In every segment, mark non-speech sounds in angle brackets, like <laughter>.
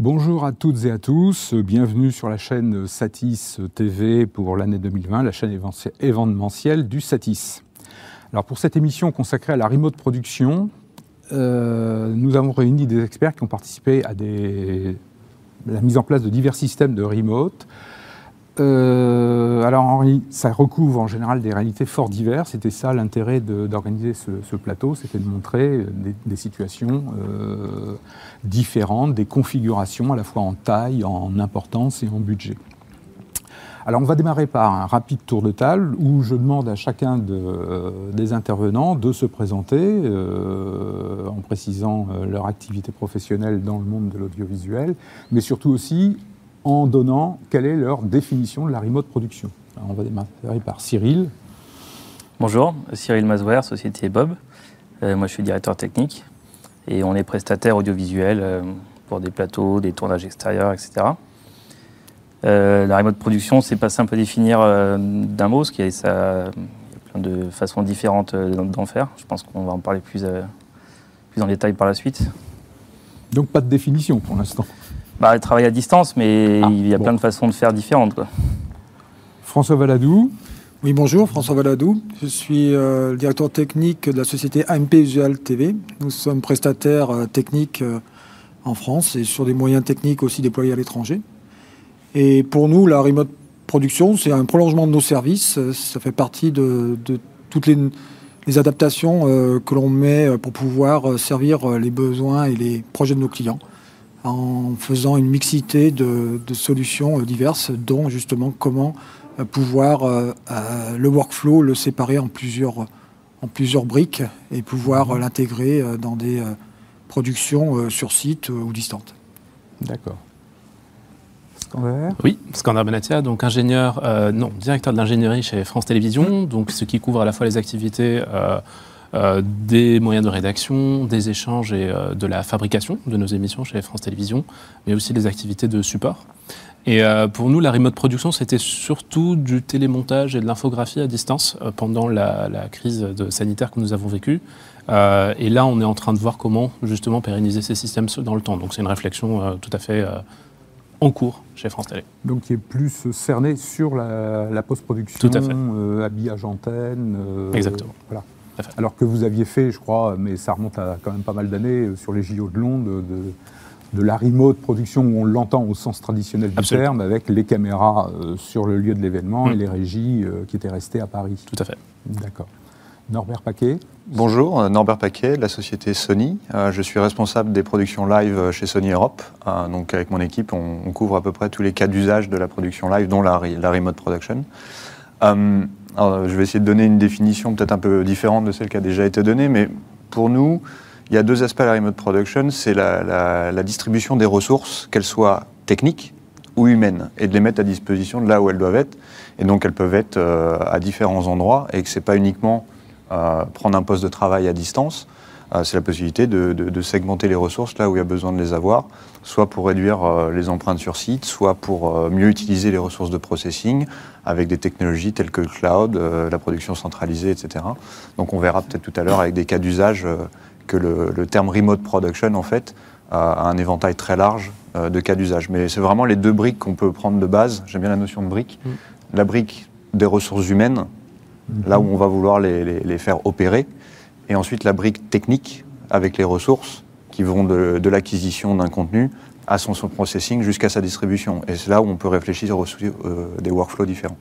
Bonjour à toutes et à tous, bienvenue sur la chaîne Satis TV pour l'année 2020, la chaîne événementielle du Satis. Alors pour cette émission consacrée à la remote production, euh, nous avons réuni des experts qui ont participé à la mise en place de divers systèmes de remote, euh, alors Henri, ça recouvre en général des réalités fort diverses. C'était ça l'intérêt d'organiser ce, plateau, c'était de montrer des, situations euh, différentes, des configurations à la fois en taille, en importance et en budget. Alors on va démarrer par un rapide tour de table où je demande à chacun des intervenants de se présenter euh, en précisant leur activité professionnelle dans le monde de l'audiovisuel, mais surtout aussi en donnant quelle est leur définition de la remote production. on va démarrer par Cyril. Bonjour, Cyril Mazouer, Société Bob. Euh, moi, je suis directeur technique et on est prestataire audiovisuel euh, pour des plateaux, des tournages extérieurs, etc. Euh, la remote production, c'est pas simple à définir d'un mot, parce qu'il y, a plein de façons différentes d'en faire. Je pense qu'on va en parler plus, plus en détail par la suite. Donc pas de définition pour l'instant bah, Elle travaille à distance, mais ah, il y a plein de façons de faire différentes. François Valadou. Oui, bonjour, François Valadou. Je suis euh, le directeur technique de la société AMP Visual TV. Nous sommes prestataires euh, techniques euh, en France et sur des moyens techniques aussi déployés à l'étranger. Et pour nous, la remote production, c'est un prolongement de nos services. Ça fait partie de, toutes les, les adaptations que l'on met pour pouvoir servir les besoins et les projets de nos clients en faisant une mixité de, solutions euh, diverses, dont justement comment euh, pouvoir euh, le workflow le séparer en plusieurs, en plusieurs briques et pouvoir l'intégrer dans des productions sur site ou distantes. D'accord. Scander? Oui, Scander Benatia, donc ingénieur, non, directeur de l'ingénierie chez France Télévisions, donc ce qui couvre à la fois les activités euh, des moyens de rédaction, des échanges et euh, de la fabrication de nos émissions chez France Télévisions, mais aussi des activités de support. Et euh, pour nous, la remote production, c'était surtout du télémontage et de l'infographie à distance pendant la, crise de sanitaire que nous avons vécue. et là, on est en train de voir comment justement pérenniser ces systèmes dans le temps. Donc c'est une réflexion tout à fait en cours chez France Télé. Donc qui est plus cerné sur la, post-production, fait. habillage antenne. Exactement. Voilà. Alors que vous aviez fait, je crois, mais ça remonte à quand même pas mal d'années, euh, sur les JO de Londres, de, la remote production où on l'entend au sens traditionnel du terme, avec les caméras euh, sur le lieu de l'événement et mm. les régies euh, qui étaient restées à Paris. Tout à fait. D'accord. Norbert Paquet. Bonjour, Norbert Paquet, de la société Sony. je suis responsable des productions live chez Sony Europe. donc avec mon équipe, on, couvre à peu près tous les cas d'usage de la production live, dont la, la remote production je vais essayer de donner une définition peut-être un peu différente de celle qui a déjà été donnée, mais pour nous, il y a deux aspects à la remote production. C'est la, distribution des ressources, qu'elles soient techniques ou humaines, et de les mettre à disposition là où elles doivent être. Et donc elles peuvent être euh, à différents endroits, et que ce n'est pas uniquement euh, prendre un poste de travail à distance, euh, c'est la possibilité de, segmenter les ressources là où il y a besoin de les avoir, soit pour réduire euh, les empreintes sur site, soit pour euh, mieux utiliser les ressources de processing avec des technologies telles que le cloud, la production centralisée, etc. Donc on verra peut-être tout à l'heure avec des cas d'usage que le, terme remote production, en fait, a un éventail très large de cas d'usage. Mais c'est vraiment les deux briques qu'on peut prendre de base. J'aime bien la notion de brique. Mm. La brique des ressources humaines, là où on va vouloir les faire opérer, et ensuite la brique technique avec les ressources qui vont de, l'acquisition d'un contenu à son, processing jusqu'à sa distribution. Et c'est là où on peut réfléchir aux euh, des workflows différents.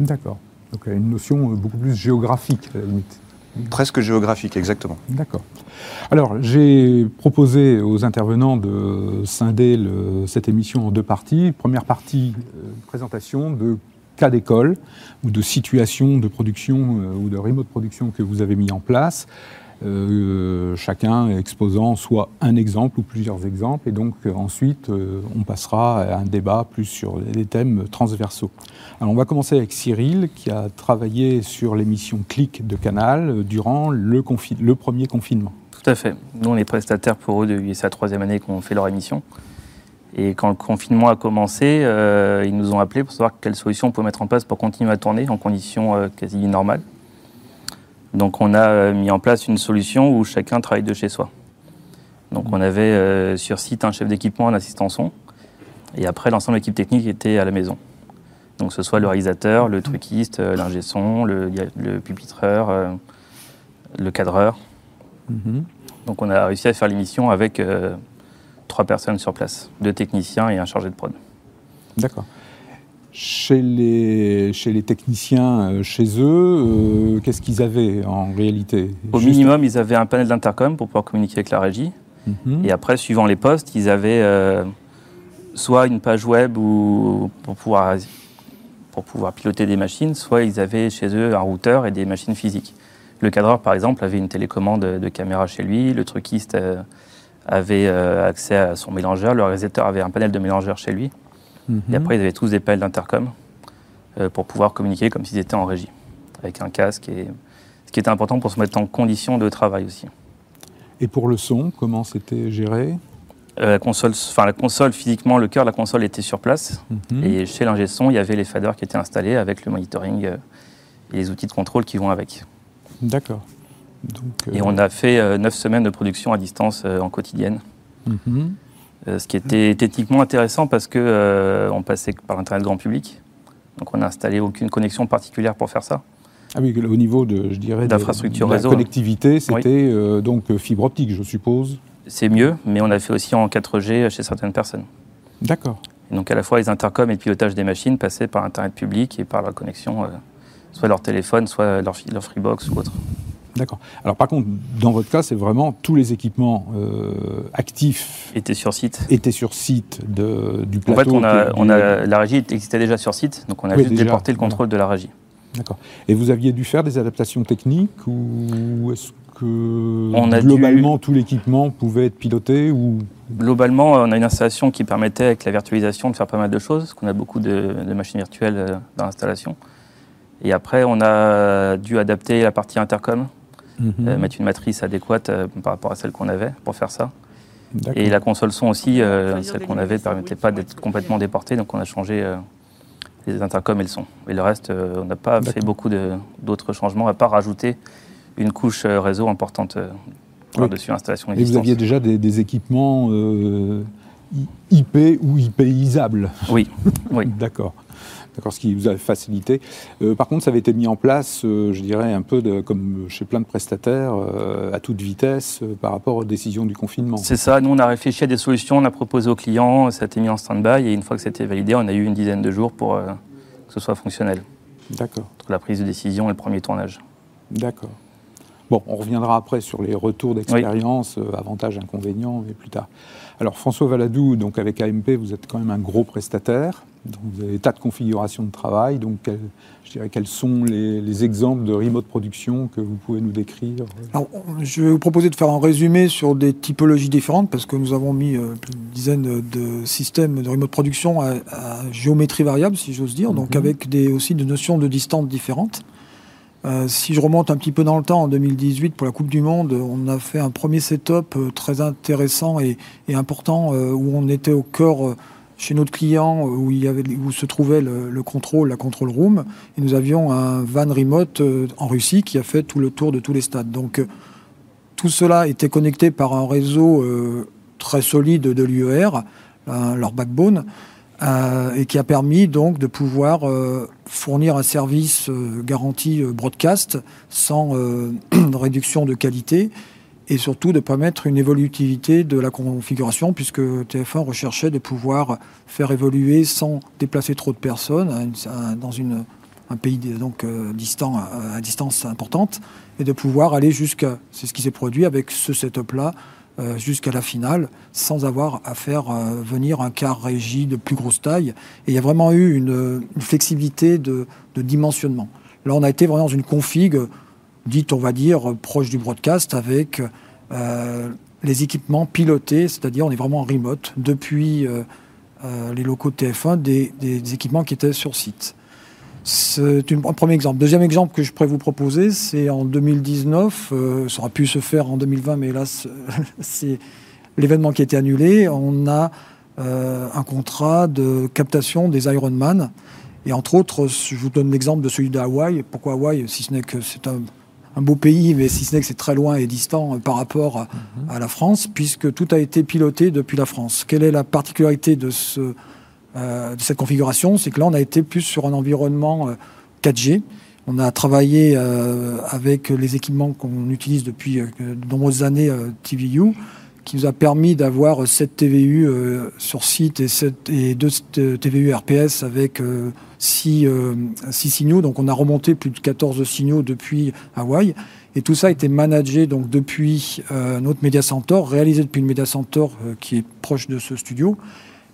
D'accord. Donc il y a une notion euh, beaucoup plus géographique, à la limite. Presque géographique, exactement. D'accord. Alors, j'ai proposé aux intervenants de scinder cette émission en deux parties. Première partie, euh, présentation de cas d'école ou de situation de production euh, ou de remote production que vous avez mis en place, euh, chacun exposant soit un exemple ou plusieurs exemples, et donc euh, ensuite on passera à un débat plus sur des thèmes transversaux. Alors on va commencer avec Cyril qui a travaillé sur l'émission Clic de Canal durant le, premier confinement. Tout à fait. Nous on est prestataires pour eux depuis sa troisième année qu'on fait leur émission. Et quand le confinement a commencé, euh, ils nous ont appelés pour savoir quelle solution on peut mettre en place pour continuer à tourner en conditions euh, quasi normales. Donc on a euh, mis en place une solution où chacun travaille de chez soi. Donc on avait sur site un chef d'équipement, un assistant son, et après l'ensemble de l'équipe technique était à la maison. Donc ce soit le réalisateur, le truquiste, l'ingé son, le, le pupitreur, le cadreur. Mhm. Donc on a réussi à faire l'émission avec trois personnes sur place, deux techniciens et un chargé de prod. D'accord. Chez les, chez les techniciens, euh, chez eux, euh, qu'est-ce qu'ils avaient en réalité? Au minimum, ils avaient un panel d'intercom pour pouvoir communiquer avec la régie. Mhm. Et après, suivant les postes, ils avaient euh, soit une page web ou pour, pouvoir, pour pouvoir piloter des machines, soit ils avaient chez eux un routeur et des machines physiques. Le cadreur, par exemple, avait une télécommande de caméra chez lui. Le truquiste avait accès à son mélangeur. Le réalisateur avait un panel de mélangeurs chez lui. Et après, ils avaient tous des pelles d'intercom euh, pour pouvoir communiquer comme s'ils étaient en régie, avec un casque. Et... Ce qui était important pour se mettre en condition de travail aussi. Et pour le son, comment c'était géré? Euh, la, console, enfin, la console, physiquement, le cœur de la console était sur place. Mhm. Et chez l'ingé son, il y avait les faders qui étaient installés avec le monitoring euh, et les outils de contrôle qui vont avec. D'accord. Et on a fait neuf semaines de production à distance en quotidienne. Mhm. Ce qui était techniquement intéressant parce qu'on euh, passait par l'Internet grand public. Donc on n'a installé aucune connexion particulière pour faire ça. Ah oui, au niveau de, je dirais, d'infrastructure réseau. La connectivité, c'était euh, donc fibre optique, je suppose. C'est mieux, mais on a fait aussi en 4G chez certaines personnes. D'accord. Donc à la fois les intercoms et le pilotage des machines passaient par Internet public et par la connexion, soit leur téléphone, soit leur, leur Freebox ou autre. D'accord. Alors par contre, dans votre cas, c'est vraiment tous les équipements euh, actifs étaient sur site. Étaient sur site de, du plateau. En fait, on a, on a, la régie existait déjà sur site, donc on a juste déporté le contrôle de la régie. D'accord. Et vous aviez dû faire des adaptations techniques ou est-ce que globalement tout l'équipement pouvait être piloté ou? Globalement, on a une installation qui permettait avec la virtualisation de faire pas mal de choses, parce qu'on a beaucoup de, de machines virtuelles euh, dans l'installation. Et après, on a dû adapter la partie intercom Mhm. Euh, mettre une matrice adéquate euh, par rapport à celle qu'on avait pour faire ça. Et la console son aussi, euh, celle qu'on avait ne permettait pas d'être complètement déportée, donc on a changé les intercoms et le son. Et le reste, on n'a pas fait beaucoup d'autres changements, à part rajouter une couche réseau importante par-dessus l'installation Et vous aviez déjà des, équipements IP ou IPisables Oui, oui. <laughs> D'accord ce qui vous a facilité. Euh, par contre, ça avait été mis en place, euh, je dirais, un peu de, comme chez plein de prestataires, euh, à toute vitesse par rapport aux décisions du confinement. C'est ça, nous on a réfléchi à des solutions, on a proposé aux clients, ça a été mis en stand-by, et une fois que c'était validé, on a eu une dizaine de jours pour que ce soit fonctionnel. D'accord. Entre la prise de décision et le premier tournage. D'accord. Bon, on reviendra après sur les retours d'expérience, avantages, inconvénients, mais plus tard. Alors François Valadou, donc avec AMP, vous êtes quand même un gros prestataire. Donc, vous avez des tas de configurations de travail. Donc, je dirais, quels sont les, exemples de remote production que vous pouvez nous décrire? Je vais vous proposer de faire un résumé sur des typologies différentes parce que nous avons mis euh, une dizaine de systèmes de remote production à, géométrie variable, si j'ose dire, donc mhm. avec des, aussi des notions de distance différentes. Euh, si je remonte un petit peu dans le temps, en 2018, pour la Coupe du Monde, on a fait un premier setup euh, très intéressant et, et important où on était au cœur chez notre client où, se trouvait le, contrôle, la control room, et nous avions un van remote euh, en Russie qui a fait tout le tour de tous les stades. Donc euh, tout cela était connecté par un réseau euh, très solide de l'UER, leur backbone, et qui a permis donc de pouvoir fournir un service garanti broadcast sans <clears throat> réduction de qualité et surtout de permettre une évolutivité de la configuration, puisque TF1 recherchait de pouvoir faire évoluer sans déplacer trop de personnes dans une, un pays donc, euh, distant, à distance importante, et de pouvoir aller jusqu'à, c'est ce qui s'est produit avec ce setup-là, euh, jusqu'à la finale, sans avoir à faire euh, venir un quart régie de plus grosse taille. Et il y a vraiment eu une, flexibilité de, de, dimensionnement. Là, on a été vraiment dans une config dite, on va dire, proche du broadcast, avec euh, les équipements pilotés, c'est-à-dire on est vraiment en remote depuis euh, euh, les locaux de TF1 des, équipements qui étaient sur site. C'est un premier exemple. Deuxième exemple que je pourrais vous proposer, c'est en 2019, ça aurait pu se faire en 2020, mais hélas, <laughs> c'est l'événement qui a été annulé. On a un contrat de captation des Ironman. Et entre autres, je vous donne l'exemple de celui d'Hawaï. Pourquoi Hawaï Si ce n'est que c'est un beau pays, mais si ce n'est que c'est très loin et distant par rapport mhm. à, la France, puisque tout a été piloté depuis la France. Quelle est la particularité de, ce, de cette configuration? C'est que là, on a été plus sur un environnement 4G. On a travaillé avec les équipements qu'on utilise depuis de nombreuses années, TVU, qui nous a permis d'avoir 7 TVU euh, sur site et, 7, et 2 TVU RPS avec 6, euh, euh, signaux. Donc on a remonté plus de 14 signaux depuis Hawaï. Et tout ça a été managé donc depuis notre Media Center, réalisé depuis le Media Center qui est proche de ce studio.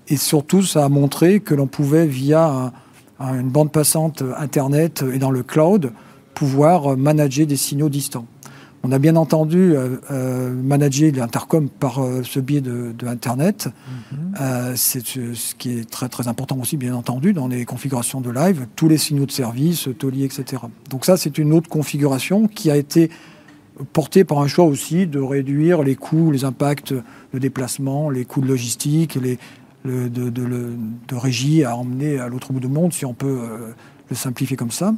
Et surtout, ça a montré que l'on pouvait, via une bande passante Internet et dans le cloud, pouvoir manager des signaux distants. On a bien entendu euh, euh, manager l'intercom par euh, ce biais de, Internet. Mhm. c'est ce qui est très très important aussi, bien entendu, dans les configurations de live, tous les signaux de service, Toli, etc. Donc ça, c'est une autre configuration qui a été portée par un choix aussi de réduire les coûts, les impacts de déplacement, les coûts de logistique, les, de, de, régie à emmener à l'autre bout du monde, si on peut le simplifier comme ça.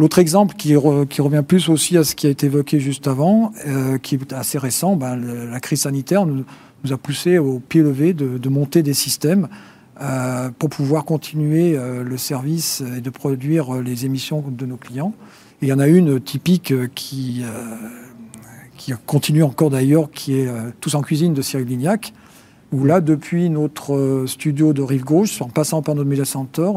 L'autre exemple qui, revient plus aussi à ce qui a été évoqué juste avant, euh, qui est assez récent, ben, la crise sanitaire nous, a poussé au pied levé de, monter des systèmes euh, pour pouvoir continuer euh, le service et de produire les émissions de nos clients. il y en a une typique qui, continue encore d'ailleurs, qui est Tous en cuisine de Cyril Lignac, où là, depuis notre studio de Rive Gauche, en passant par notre media center,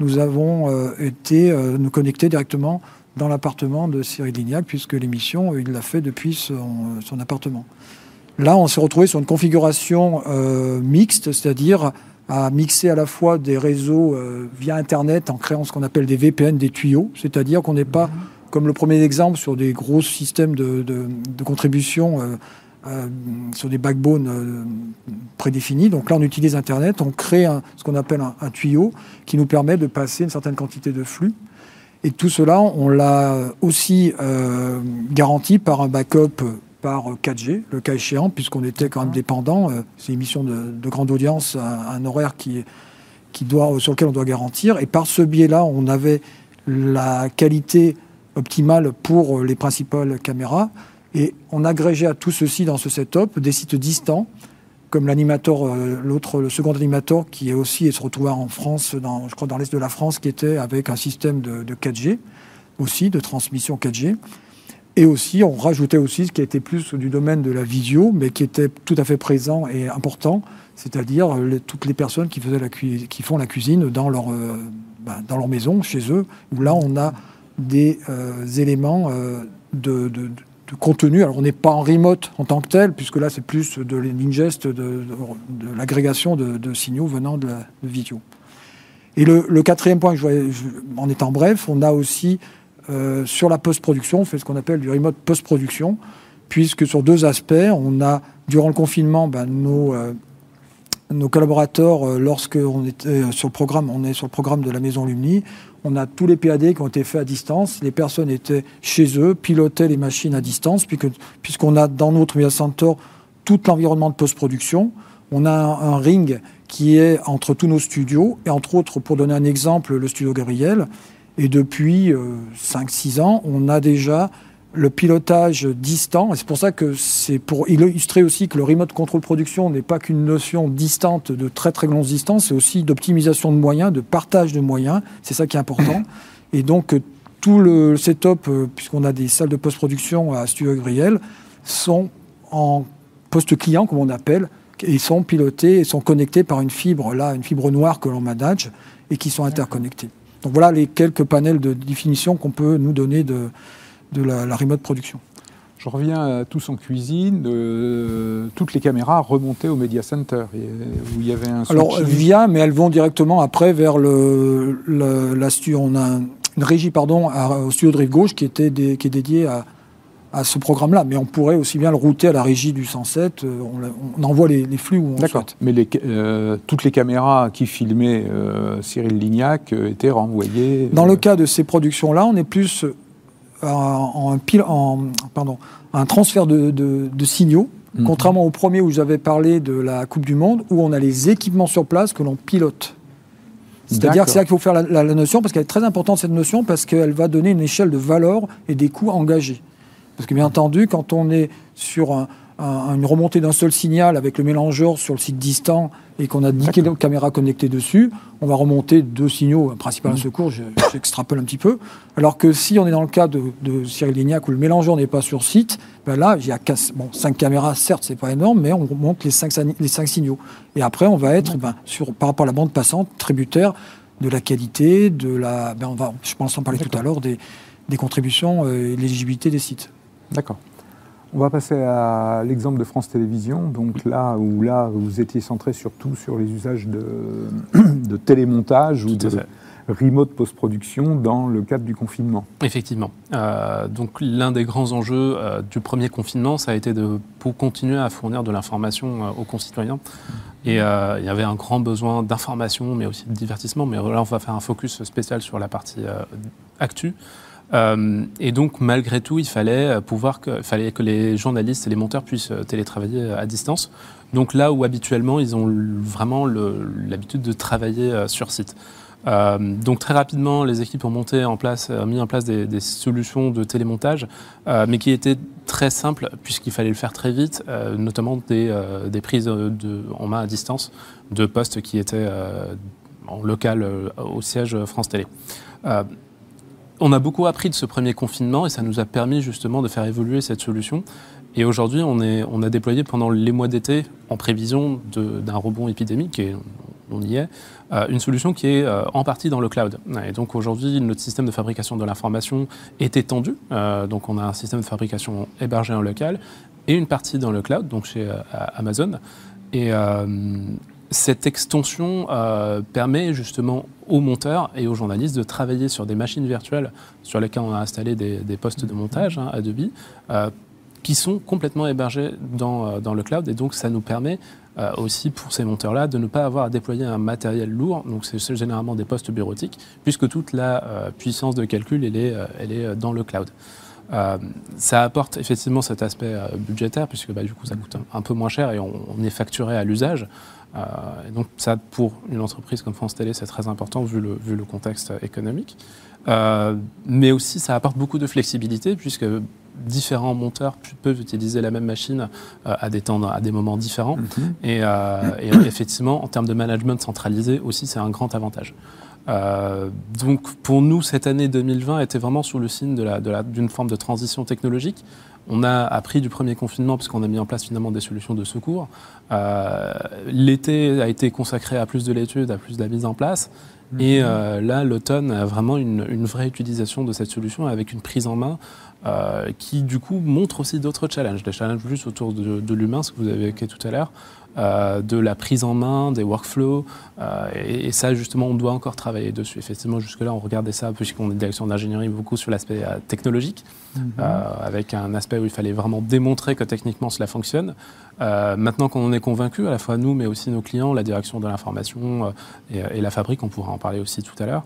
nous avons euh, été euh, nous connecter directement dans l'appartement de Cyril Lignac, puisque l'émission, il l'a fait depuis son, appartement. Là, on s'est retrouvé sur une configuration euh, mixte, c'est-à-dire à mixer à la fois des réseaux via Internet en créant ce qu'on appelle des VPN, des tuyaux, c'est-à-dire qu'on n'est pas, mhm. comme le premier exemple, sur des gros systèmes de, de contribution euh, sur des backbones euh, prédéfinis. Donc là, on utilise Internet, on crée ce qu'on appelle un, tuyau qui nous permet de passer une certaine quantité de flux. Et tout cela, on l'a aussi euh, garanti par un backup par 4G, le cas échéant, puisqu'on était quand même dépendant. c'est une émission de, grande audience, un, un horaire qui, qui doit, sur lequel on doit garantir. Et par ce biais-là, on avait la qualité optimale pour les principales caméras et on agrégé à tout ceci dans ce setup des sites distants, comme l'animateur, euh, l'autre, le second animateur qui est aussi et se retrouva en France, je crois dans l'est de la France, qui était avec un système de, 4G aussi, de transmission 4G. Et aussi, on rajoutait aussi ce qui était plus du domaine de la visio, mais qui était tout à fait présent et important, c'est-à-dire toutes les personnes qui, font la cuisine dans leur, euh, bah, dans leur maison, chez eux, où là, on a des euh, éléments de, contenu. Alors on n'est pas en remote en tant que tel, puisque là c'est plus de l'ingest, de, de, l'agrégation de, signaux venant de, la, vidéo. Et le, quatrième point, je, en étant bref, on a aussi euh, sur la post-production, on fait ce qu'on appelle du remote post-production, puisque sur deux aspects, on a durant le confinement ben, nos, euh, nos collaborateurs, euh, lorsque on était sur le programme, on est sur le programme de la Maison Lumni, on a tous les PAD qui ont été faits à distance. Les personnes étaient chez eux, pilotaient les machines à distance, puisqu'on a dans notre media center tout l'environnement de post-production. On a un, ring qui est entre tous nos studios, et entre autres, pour donner un exemple, le studio Gabriel. Et depuis 5-6 euh, ans, on a déjà le pilotage distant. Et c'est pour ça que c'est pour illustrer aussi que le remote control production n'est pas qu'une notion distante de très très longue distance, c'est aussi d'optimisation de moyens, de partage de moyens. C'est ça qui est important. <coughs> Et donc tout le setup, euh, puisqu'on a des salles de post-production à Studio Griel, sont en post-client, comme on appelle, et sont pilotés et sont connectés par une fibre, là, une fibre noire que l'on manage, et qui sont interconnectés. Donc voilà les quelques panels de définition qu'on peut nous donner de, de la, remote production. Je reviens à tous en cuisine. Euh, toutes les caméras remontaient au Media Center, où il y avait un. Alors via, mais elles vont directement après vers le, la studio. On a une régie pardon au studio de rive gauche qui était qui est dédiée à, à ce programme-là. Mais on pourrait aussi bien le router à la régie du 107. Euh, on, envoie les, flux où on D'accord. Mais les, euh, toutes les caméras qui filmaient Cyril Lignac étaient renvoyées. Dans le cas de ces productions-là, on est plus en, en, pardon, un transfert de, signaux, mhm. contrairement au premier où j'avais parlé de la Coupe du Monde, où on a les équipements sur place que l'on pilote. C'est-à-dire que c'est là qu'il faut faire la, notion, parce qu'elle est très importante cette notion, parce qu'elle va donner une échelle de valeur et des coûts engagés. Parce que bien entendu, quand on est sur un, une remontée d'un seul signal avec le mélangeur sur le site distant et qu'on a 10 caméras connectées dessus, on va remonter deux signaux, un principal un mmh. secours, j'extrapole un petit peu. Alors que si on est dans le cas de, Cyril Lignac où le mélangeur n'est pas sur site, ben là, il y a bon, 5 caméras, certes, c'est pas énorme, mais on monte les 5, les cinq signaux. Et après, on va être, ben, sur, par rapport à la bande passante, tributaire de la qualité, de la. Ben on va, je pense en parler tout à l'heure, des, des contributions euh, et l'éligibilité des sites. D'accord. On va passer à l'exemple de France Télévisions, donc là où là vous étiez centré surtout sur les usages de, <coughs> de télémontage ou de remote post-production dans le cadre du confinement. Effectivement. Euh, donc l'un des grands enjeux euh, du premier confinement, ça a été de pour continuer à fournir de l'information euh, aux concitoyens. Et il y avait un grand besoin d'information, mais aussi de divertissement. Mais là, on va faire un focus spécial sur la partie actu. Euh, et donc, malgré tout, il fallait euh, pouvoir que, fallait que les journalistes et les monteurs puissent euh, télétravailler à distance. Donc là où habituellement, ils ont vraiment l'habitude de travailler sur site. donc très rapidement, les équipes ont monté en place, mis en place des, solutions de télémontage, mais qui étaient très simples puisqu'il fallait le faire très vite, notamment des, prises en main à distance de postes qui étaient en local au siège France Télé on a beaucoup appris de ce premier confinement et ça nous a permis justement de faire évoluer cette solution. Et aujourd'hui, on, a déployé pendant les mois d'été, en prévision d'un rebond épidémique, et on y est, euh, une solution qui est euh, en partie dans le cloud. Et donc aujourd'hui, notre système de fabrication de l'information est étendu. Euh, donc on a un système de fabrication hébergé en local et une partie dans le cloud, donc chez Amazon. Cette extension euh, permet justement aux monteurs et aux journalistes de travailler sur des machines virtuelles sur lesquelles on a installé des, postes de montage hein, Adobe, euh, qui sont complètement hébergés dans, euh, dans, le cloud. Et donc, ça nous permet aussi pour ces monteurs-là de ne pas avoir à déployer un matériel lourd. Donc, c'est généralement des postes bureautiques, puisque toute la puissance de calcul, elle est, elle est dans le cloud. ça apporte effectivement cet aspect budgétaire, puisque bah, du coup ça coûte un, peu moins cher et on est facturé à l'usage. Euh, et donc ça, pour une entreprise comme France Télé, c'est très important vu le, vu le contexte économique. Euh, mais aussi, ça apporte beaucoup de flexibilité puisque différents monteurs peuvent utiliser la même machine euh, à des temps, à des moments différents. Mhm. et, et, effectivement, en termes de management centralisé aussi, c'est un grand avantage. donc pour nous, cette année 2020 était vraiment sous le signe d'une de la, forme de transition technologique. On a appris du premier confinement puisqu'on a mis en place finalement des solutions de secours. Euh, l'été a été consacré à plus de l'étude, à plus de la mise en place. Mhm. Et euh, là, l'automne a vraiment une, vraie utilisation de cette solution avec une prise en main euh, qui, du coup, montre aussi d'autres challenges. Des challenges plus autour de, l'humain, ce que vous avez évoqué tout à l'heure, euh, de la prise en main, des workflows. Euh, et, ça, justement, on doit encore travailler dessus. Effectivement, jusque-là, on regardait ça, puisqu'on est direction d'ingénierie, beaucoup sur l'aspect euh, technologique, mhm. avec un aspect où il fallait vraiment démontrer que techniquement cela fonctionne. maintenant qu'on en est convaincu, à la fois nous, mais aussi nos clients, la direction de l'information et, et, la fabrique, on pourra en parler aussi tout à l'heure.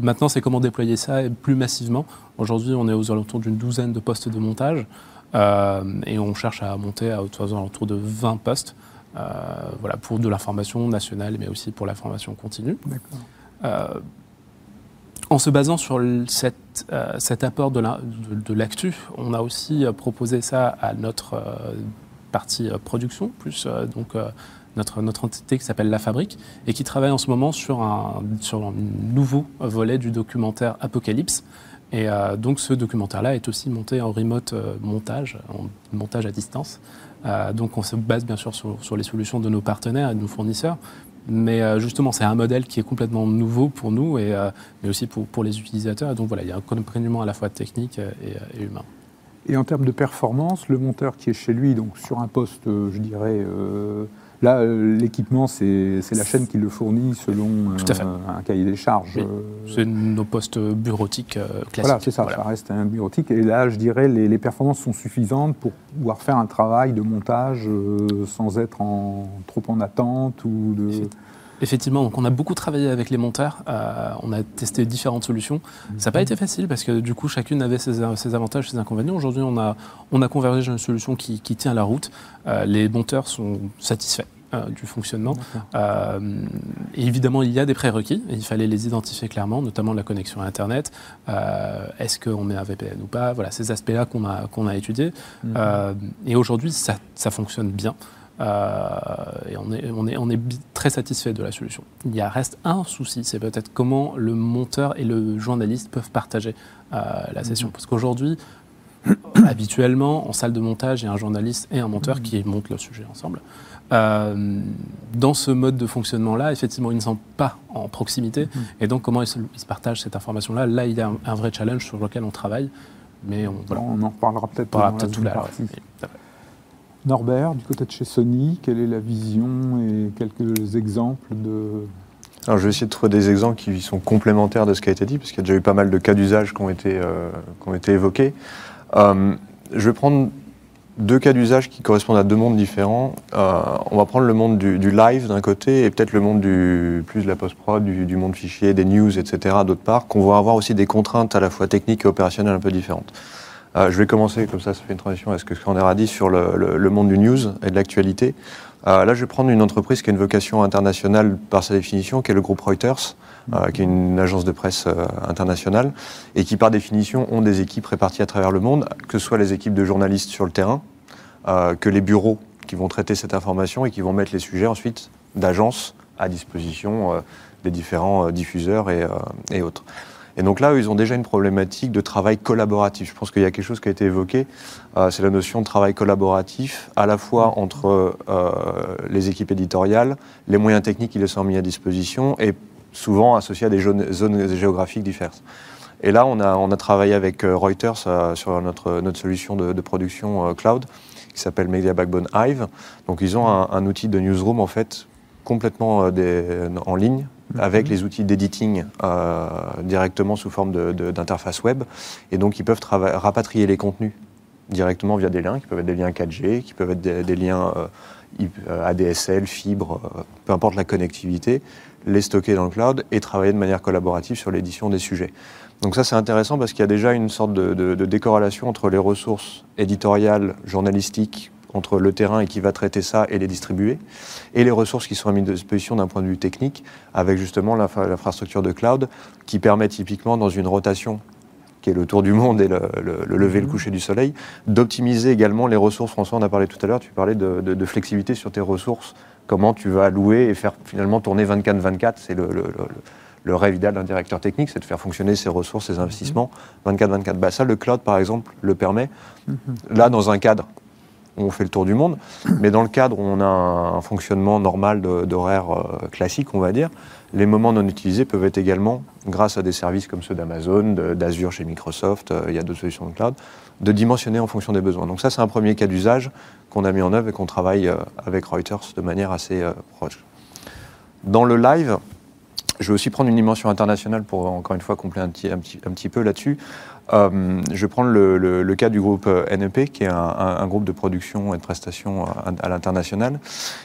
maintenant, c'est comment déployer ça plus massivement. Aujourd'hui, on est aux alentours d'une douzaine de postes de montage. Euh, et on cherche à monter à autour de 20 postes. Euh, voilà, pour de l'information nationale, mais aussi pour la formation continue. Euh, en se basant sur cette, cet apport de l'actu, on a aussi proposé ça à notre partie production, plus donc notre, notre entité qui s'appelle La Fabrique, et qui travaille en ce moment sur un, sur un nouveau volet du documentaire Apocalypse, et euh, donc ce documentaire-là est aussi monté en remote euh, montage, en montage à distance. Euh, donc on se base bien sûr sur, les solutions de nos partenaires et de nos fournisseurs. Mais justement, c'est un modèle qui est complètement nouveau pour nous, et, mais aussi pour, les utilisateurs. Et donc voilà, il y a un compagnement à la fois technique et, humain. Et en termes de performance, le monteur qui est chez lui, donc sur un poste, je dirais, Là, euh, l'équipement, c'est la chaîne qui le fournit selon euh, un cahier des charges. Euh. C'est nos postes bureautiques classiques. Voilà, c'est ça, ça reste un bureautique. Et là, je dirais, les, les, performances sont suffisantes pour pouvoir faire un travail de montage sans être en, trop en attente ou de... Effectivement, donc on a beaucoup travaillé avec les monteurs, on a testé différentes solutions. Ça n'a pas mhm. été facile parce que du coup chacune avait ses, avantages, ses inconvénients. Aujourd'hui on a, on a convergé sur une solution qui, qui tient la route. les monteurs sont satisfaits. du fonctionnement. évidemment, il y a des prérequis, il fallait les identifier clairement, notamment la connexion à Internet. Est-ce qu'on met un VPN ou pas? Voilà, ces aspects-là qu'on a, qu'on a étudiés. Mhm. et aujourd'hui, ça, ça, fonctionne bien. Et on est, on, est, on est très satisfait de la solution. Il y a, reste un souci, c'est peut-être comment le monteur et le journaliste peuvent partager la session. Mhm. Parce qu'aujourd'hui, <coughs> habituellement, en salle de montage, il y a un journaliste et un monteur mhm. qui montent le sujet ensemble. Euh, dans ce mode de fonctionnement-là, effectivement, ils ne sont pas en proximité. Mhm. Et donc, comment ils se, partagent cette information-là? Là, il y a un, vrai challenge sur lequel on travaille. Mais on, on en reparlera peut-être peut tout là. Norbert, du côté de chez Sony, quelle est la vision et quelques exemples de alors, je vais essayer de trouver des exemples qui sont complémentaires de ce qui a été dit, parce qu'il y a déjà eu pas mal de cas d'usage qui, ont été, euh, évoqués. Euh, je vais prendre deux cas d'usage qui correspondent à deux mondes différents. Euh, on va prendre le monde du, live d'un côté et peut-être le monde du plus de la post-prod, du, monde fichier, des news, etc. d'autre part, qu'on va avoir aussi des contraintes à la fois techniques et opérationnelles un peu différentes. Euh, je vais commencer, comme ça, ça fait une transition à ce que Scander a dit sur le, monde du news et de l'actualité. là, je vais prendre une entreprise qui a une vocation internationale par sa définition, qui est le groupe Reuters. Euh, qui est une agence de presse euh, internationale, et qui par définition ont des équipes réparties à travers le monde, que ce soit les équipes de journalistes sur le terrain, euh, que les bureaux qui vont traiter cette information et qui vont mettre les sujets ensuite d'agences à disposition des différents diffuseurs et, autres. Et donc là, ils ont déjà une problématique de travail collaboratif. Je pense qu'il y a quelque chose qui a été évoqué, c'est la notion de travail collaboratif, à la fois entre les équipes éditoriales, les moyens techniques qui les sont mis à disposition, et souvent associés à des zones, géographiques diverses. Et là, on a, on a travaillé avec euh, Reuters euh, sur notre, notre solution de, production euh, cloud qui s'appelle Media Backbone Hive. Donc, ils ont un, outil de newsroom en fait complètement des, en ligne. Avec les outils d'editing directement sous forme d'interface web. Et donc, ils peuvent rapatrier les contenus directement via des liens, qui peuvent être des liens 4G, qui peuvent être des, liens ADSL, fibre, peu importe la connectivité, les stocker dans le cloud et travailler de manière collaborative sur l'édition des sujets. Donc ça c'est intéressant parce qu'il y a déjà une sorte de, décorrélation entre les ressources éditoriales, journalistiques, entre le terrain et qui va traiter ça et les distribuer, et les ressources qui sont à disposition d'un point de vue technique, avec justement l'infrastructure de cloud qui permet typiquement dans une rotation qui est le tour du monde et le, lever, le mhm. coucher du soleil, d'optimiser également les ressources. François, on a parlé tout à l'heure, tu parlais de, de, flexibilité sur tes ressources comment tu vas louer et faire finalement tourner 24-24. C'est le, rêve idéal d'un directeur technique, c'est de faire fonctionner ses ressources, ses investissements 24-24. Bah, ça, le cloud, par exemple, le permet. Mhm. Là, dans un cadre on fait le tour du monde, mais dans le cadre où on a un fonctionnement normal d'horaire euh, classique, on va dire, les moments non utilisés peuvent être également, grâce à des services comme ceux d'Amazon, d'Azure chez Microsoft, euh, il y a d'autres solutions de cloud, de dimensionner en fonction des besoins. Donc ça, c'est un premier cas d'usage qu'on a mis en œuvre et qu'on travaille euh, avec Reuters de manière assez proche. Dans le live, je vais aussi prendre une dimension internationale pour encore une fois compléter un petit, peu là-dessus. Euh, je vais prendre le, cas du groupe NEP, qui est un, groupe de production et de prestation à, l'international,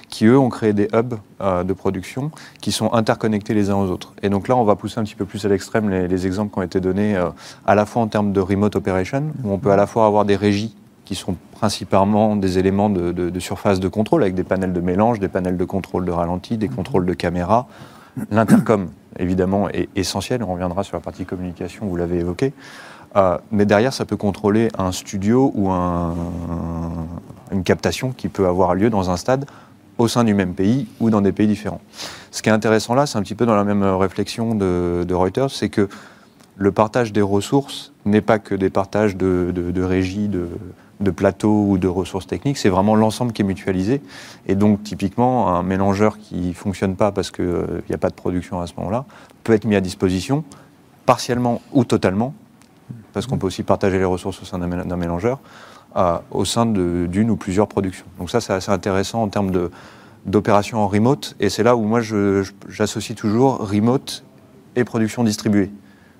qui eux ont créé des hubs de production qui sont interconnectés les uns aux autres. Et donc là, on va pousser un petit peu plus à l'extrême les, les, exemples qui ont été donnés à la fois en termes de remote operation, où on peut à la fois avoir des régies qui sont principalement des éléments de, surface de contrôle, avec des panels de mélange, des panels de contrôle de ralenti, des contrôles de caméra. L'intercom, évidemment, est essentiel. On reviendra sur la partie communication, vous l'avez évoqué. Euh, mais derrière, ça peut contrôler un studio ou une captation qui peut avoir lieu dans un stade au sein du même pays ou dans des pays différents. Ce qui est intéressant là, c'est un petit peu dans la même réflexion de, Reuters, c'est que le partage des ressources n'est pas que des partages de, de, de régie, de, de plateaux ou de ressources techniques, c'est vraiment l'ensemble qui est mutualisé. Et donc, typiquement, un mélangeur qui ne fonctionne pas parce qu'il n'y a pas de production à ce moment-là peut être mis à disposition, partiellement ou totalement, parce qu'on peut aussi partager les ressources au sein d'un mélangeur, euh, au sein d'une ou plusieurs productions. Donc ça, c'est assez intéressant en termes d'opération en remote. Et c'est là où moi, j'associe toujours remote et production distribuée.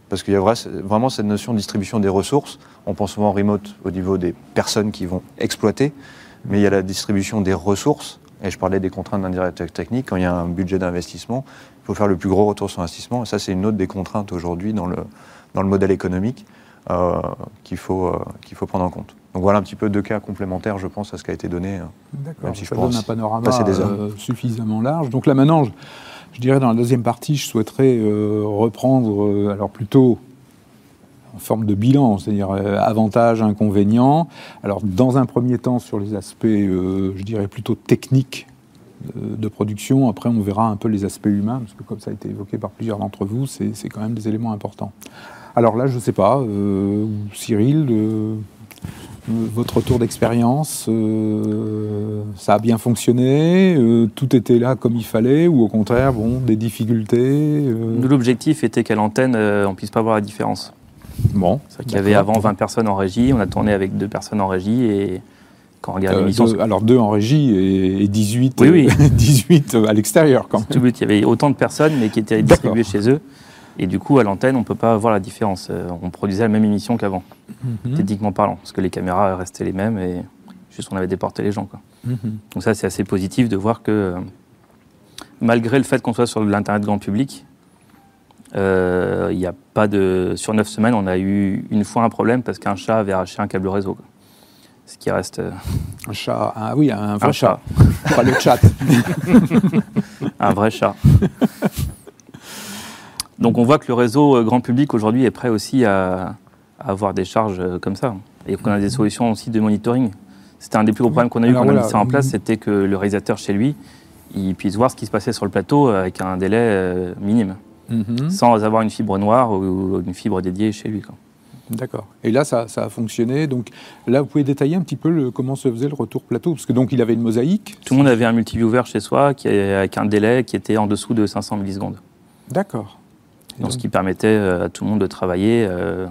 Parce qu'il y a vraiment cette notion de distribution des ressources. On pense souvent en remote au niveau des personnes qui vont exploiter, mais il y a la distribution des ressources. Et je parlais des contraintes d'un directeur technique. Quand il y a un budget d'investissement, il faut faire le plus gros retour sur investissement. Et ça, c'est une autre des contraintes aujourd'hui dans le modèle économique euh, qu'il faut, euh, qu'il faut prendre en compte. Donc voilà un petit peu deux cas complémentaires, je pense, à ce qui a été donné. D'accord, si ça donne un panorama suffisamment large. Donc là maintenant, je, dirais dans la deuxième partie, je souhaiterais reprendre, alors plutôt en forme de bilan, c'est-à-dire euh, avantages, inconvénients. Alors, dans un premier temps, sur les aspects, euh, je dirais plutôt techniques euh, de production. Après, on verra un peu les aspects humains, parce que comme ça a été évoqué par plusieurs d'entre vous, c'est quand même des éléments importants. Alors là, je ne sais pas, Cyril, votre retour d'expérience, ça a bien fonctionné, tout était là comme il fallait, ou au contraire, bon, des difficultés L'objectif était qu'à l'antenne, on ne puisse pas voir la différence. Bon. Il y avait avant 20 personnes en régie, on a tourné avec deux personnes en régie et quand on regarde euh, alors deux en régie et, 18, 18 <laughs> à l'extérieur quand même. Il y avait autant de personnes mais qui étaient distribuées chez eux. Et du coup, à l'antenne, on ne peut pas voir la différence. Euh, on produisait la même émission qu'avant, mhm. techniquement parlant, parce que les caméras restaient les mêmes et juste on avait déporté les gens. Quoi. Mhm. Donc ça, c'est assez positif de voir que euh, malgré le fait qu'on soit sur l'Internet grand public, euh, il y a pas de... Sur neuf semaines, on a eu une fois un problème parce qu'un chat avait arraché un câble réseau. Ce qui reste. Euh, un chat, ah oui, un vrai chat. Pas le chat. <laughs> un vrai chat. <laughs> Donc on voit que le réseau euh, grand public aujourd'hui est prêt aussi à, avoir des charges comme ça. Et qu'on a des solutions aussi de monitoring. C'était un des plus gros problèmes qu'on a eu quand on a mis ça en place, c'était que le réalisateur chez lui, il puisse voir ce qui se passait sur le plateau avec un délai minime. Mhm. sans avoir une fibre noire ou une fibre dédiée chez lui. D'accord. Et là, ça, a fonctionné. Donc là, vous pouvez détailler un petit peu le, comment se faisait le retour plateau? Parce que donc il avait une mosaïque. Tout le monde avait un multiviewer chez soi qui, avec un délai qui était en dessous de 500 millisecondes. D'accord. Donc, ce qui permettait euh, à tout le monde de travailler. Euh,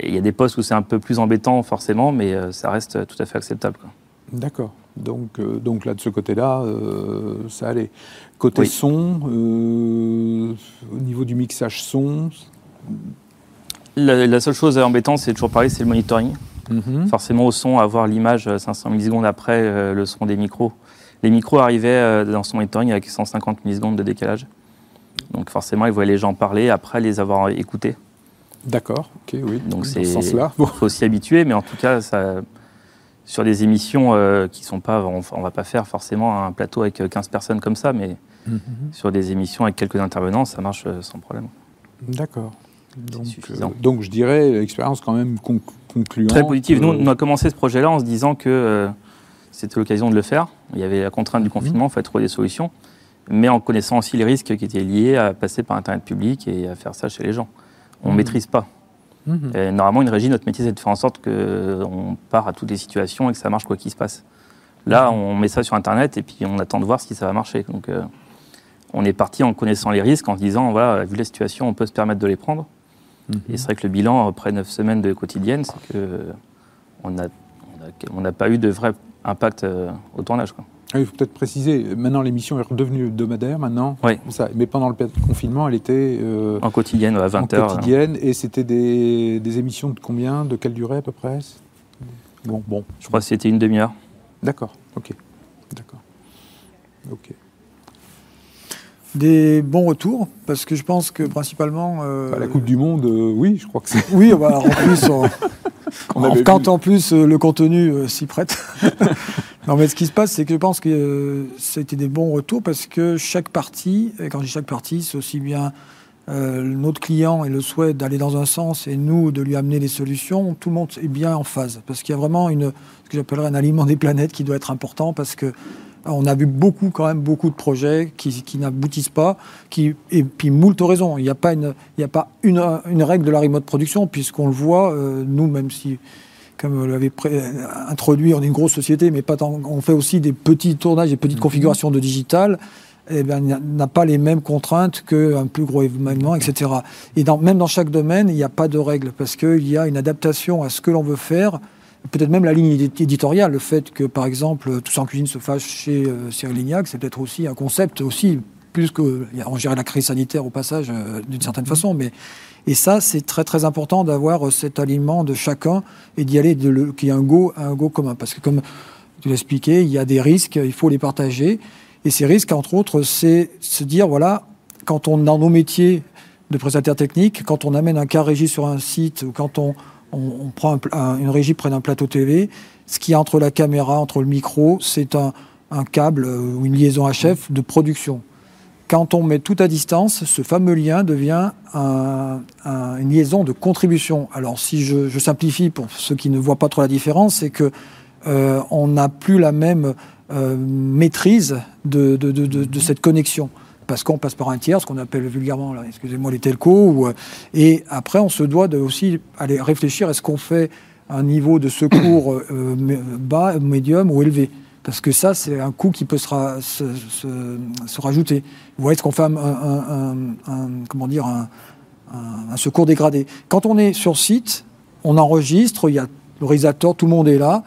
il y a des postes où c'est un peu plus embêtant forcément, mais euh, ça reste tout à fait acceptable. D'accord. Donc, donc là, de ce côté-là, ça allait. Côté son, euh, au niveau du mixage son la, seule chose embêtante, c'est toujours pareil, c'est le monitoring. Mhm. Forcément, au son, avoir l'image 500 millisecondes après le son des micros. Les micros arrivaient dans son monitoring avec 150 millisecondes de décalage. Donc forcément, il voyait les gens parler après les avoir écoutés. D'accord, ok, oui. Donc c'est, il <laughs> faut s'y habituer, mais en tout cas, ça, sur des émissions euh, qui sont pas, on, ne va pas faire forcément un plateau avec 15 personnes comme ça, mais mhm. sur des émissions avec quelques intervenants, ça marche euh, sans problème. D'accord. Donc, euh, donc, je dirais l'expérience quand même concluante. Très positive. Nous, on a commencé ce projet-là en se disant que c'était l'occasion de le faire. Il y avait la contrainte du mhm. confinement, il fallait trouver des solutions, mais en connaissant aussi les risques qui étaient liés à passer par Internet public et à faire ça chez les gens. On ne mhm. maîtrise pas. Mhm. normalement, une régie, notre métier, c'est de faire en sorte qu'on part à toutes les situations et que ça marche quoi qu'il se passe. Là, mhm. on met ça sur Internet et puis on attend de voir si ça va marcher. Donc, euh, on est parti en connaissant les risques, en se disant, voilà, vu la situation, on peut se permettre de les prendre. Et c'est vrai que le bilan, après neuf semaines de quotidienne, c'est qu'on n'a on a, pas eu de vrai impact euh, au tournage. Quoi. Ah il faut peut-être préciser, maintenant l'émission est redevenue hebdomadaire maintenant. Oui. Ça, mais pendant le confinement, elle était... Euh, en quotidienne, à 20h. En quotidienne, et c'était des, des, émissions de combien De quelle durée à peu près? Bon, bon. Je crois que c'était une demi-heure. D'accord, ok. D'accord. Ok. Des bons retours, parce que je pense que principalement... Euh, bah, la Coupe du Monde, euh, oui, je crois que c'est... Oui, bah, en plus... <laughs> quand en plus le contenu s'y prête. <laughs> Non, mais ce qui se passe, c'est que je pense que euh, ça a été des bons retours parce que chaque partie, et quand je dis chaque partie, c'est aussi bien euh, notre client et le souhait d'aller dans un sens et nous de lui amener des solutions, tout le monde est bien en phase. Parce qu'il y a vraiment une, ce que j'appellerais un aliment des planètes qui doit être important parce que on a vu beaucoup, quand même, beaucoup de projets qui, n'aboutissent pas, qui, et puis moult raisons. Il n'y a pas, une, il a pas une, une, règle de la remote production, puisqu'on le voit, euh, nous, même si comme vous l'avez introduit, on est une grosse société, mais pas tant, on fait aussi des petits tournages, des petites mhm. configurations de digital. Eh bien, n'a pas les mêmes contraintes qu'un plus gros événement, etc. Et dans, même dans chaque domaine, il n'y a pas de règles, parce qu'il y a une adaptation à ce que l'on veut faire, peut-être même la ligne éditoriale, le fait que, par exemple, Tout en cuisine se fasse chez euh, Cyril Lignac, c'est peut-être aussi un concept aussi, plus que... On gérait la crise sanitaire au passage, euh, d'une certaine mhm. façon, mais et ça, c'est très très important d'avoir euh, cet alignement de chacun et d'y aller, qu'il y ait un go, un go commun. Parce que comme tu l'expliquais, il y a des risques, il faut les partager. Et ces risques, entre autres, c'est se dire, voilà, quand on, dans nos métiers de prestataire technique, quand on amène un cas régie sur un site ou quand on, on, prend une régie près d'un plateau télé. Ce qui entre la caméra, entre le micro, c'est un, câble ou une liaison HF de production. Quand on met tout à distance, ce fameux lien devient une liaison de contribution. Alors si je, simplifie pour ceux qui ne voient pas trop la différence, c'est que euh, on n'a plus la même euh, maîtrise de, cette connexion parce qu'on passe par un tiers, ce qu'on appelle vulgairement, les telcos. Euh, et après, on se doit de aussi aller réfléchir est-ce qu'on fait un niveau de secours bas, médium ou élevé parce que ça, c'est un coût qui peut se, rajouter. Voyez, est-ce qu'on fait un, secours dégradé Quand on est sur site, on enregistre, il y a le réalisateur, tout le monde est là,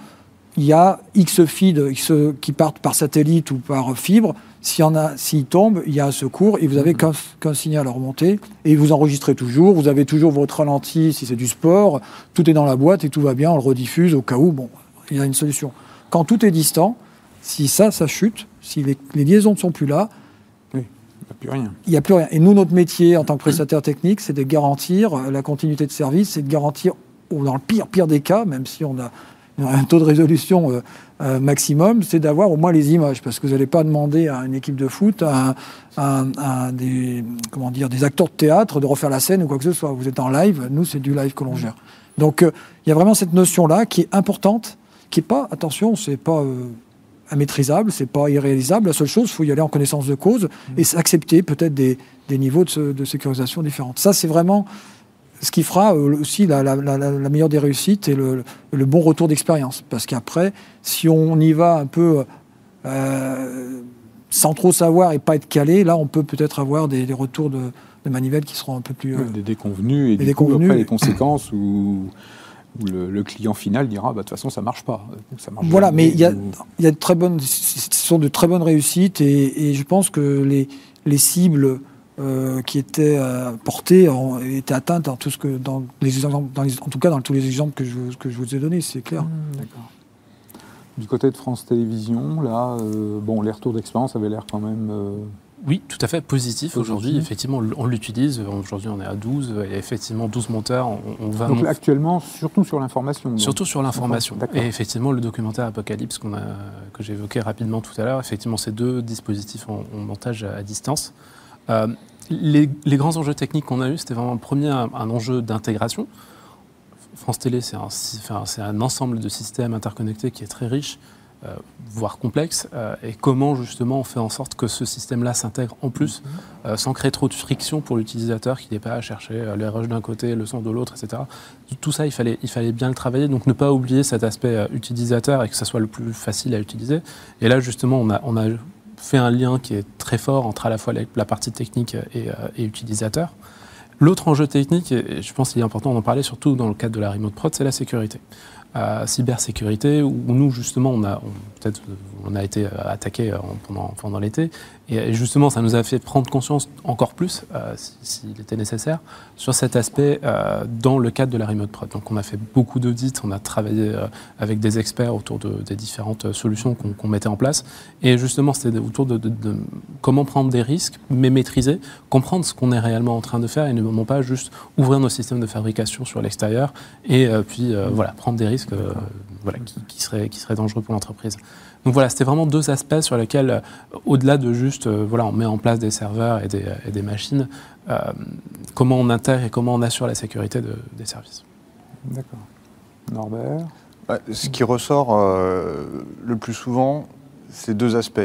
il y a X feed qui partent par satellite ou par fibre. S'il tombe, il y a un secours et vous n'avez qu'un signal à remonter et vous enregistrez toujours. Vous avez toujours votre ralenti si c'est du sport. Tout est dans la boîte et tout va bien. On le rediffuse au cas où. Bon, il y a une solution. Quand tout est distant, si ça, ça chute, si les, liaisons ne sont plus là, il n'y a plus rien. Il n'y a plus rien. Et nous, notre métier en tant que prestataire technique, c'est de garantir la continuité de service, c'est de garantir, dans le pire, pire des cas, même si on a un taux de résolution euh, euh, maximum, c'est d'avoir au moins les images, parce que vous n'allez pas demander à une équipe de foot, à, des, comment dire, des acteurs de théâtre de refaire la scène ou quoi que ce soit. Vous êtes en live, nous c'est du live que l'on gère. Donc euh, il y a vraiment cette notion-là qui est importante, qui n'est pas, attention, c'est pas immaîtrisable, c'est pas irréalisable. La seule chose, il faut y aller en connaissance de cause et accepter peut-être des, niveaux de, de, sécurisation différents. Ça, c'est vraiment ce qui fera euh, aussi la, meilleure des réussites et le, bon retour d'expérience. Parce qu'après, si on y va un peu euh, sans trop savoir et pas être calé, là, on peut peut-être avoir des, retours de, manivelle qui seront un peu plus... Euh, des déconvenus et des du après, les conséquences où, le, client final dira bah, de toute façon ça marche pas. voilà, mais il y a, y a de très bonnes, ce sont de très bonnes réussites et, je pense que les, les cibles euh, qui étaient euh, portées étaient atteintes dans tout ce que dans les dans en tout cas dans tous les exemples que je, que je vous ai donnés, c'est clair. Mmh, du côté de France Télévisions, là, euh, bon, les retours d'expérience avaient l'air quand même. Oui, tout à fait positif aujourd'hui. Effectivement, on l'utilise. Aujourd'hui, on est à 12. Il y a effectivement 12 monteurs. On, va Donc actuellement, surtout sur l'information. Surtout sur l'information. Et effectivement, le documentaire Apocalypse qu'on a, que j'évoquais rapidement tout à l'heure, effectivement, ces deux dispositifs en, montage à, distance les, grands enjeux techniques qu'on a eus, c'était vraiment le premier un, enjeu d'intégration. France Télé, c'est un, ensemble de systèmes interconnectés qui est très riche, euh, voire complexe. Euh, et comment justement on fait en sorte que ce système-là s'intègre en plus, mhm. euh, sans créer trop de friction pour l'utilisateur qui n'est pas à chercher les rushs d'un côté, le son de l'autre, etc. Tout ça, il fallait, il fallait bien le travailler. Donc ne pas oublier cet aspect utilisateur et que ça soit le plus facile à utiliser. Et là, justement, on a, on a fait un lien qui est très fort entre à la fois la partie technique et, euh, utilisateur. L'autre enjeu technique, et je pense qu'il est important d'en parler surtout dans le cadre de la remote prod, c'est la sécurité. Euh, cybersécurité, où nous justement on a peut-être on a été attaqué pendant, pendant l'été et justement, ça nous a fait prendre conscience encore plus, euh, s'il était nécessaire, sur cet aspect euh, dans le cadre de la remote prod. Donc on a fait beaucoup d'audits, on a travaillé euh, avec des experts autour de, des différentes solutions qu'on mettait en place. Et justement, c'était autour de, comment prendre des risques, mais maîtriser, comprendre ce qu'on est réellement en train de faire et ne non pas juste ouvrir nos systèmes de fabrication sur l'extérieur et puis voilà, prendre des risques voilà, qui, qui, seraient, qui seraient dangereux pour l'entreprise. Donc voilà, c'était vraiment deux aspects sur lesquels, euh, au-delà de juste, euh, voilà, on met en place des serveurs et des, machines, euh, comment on intègre et comment on assure la sécurité des services. D'accord. Norbert? Ce qui ressort le plus souvent, c'est deux aspects.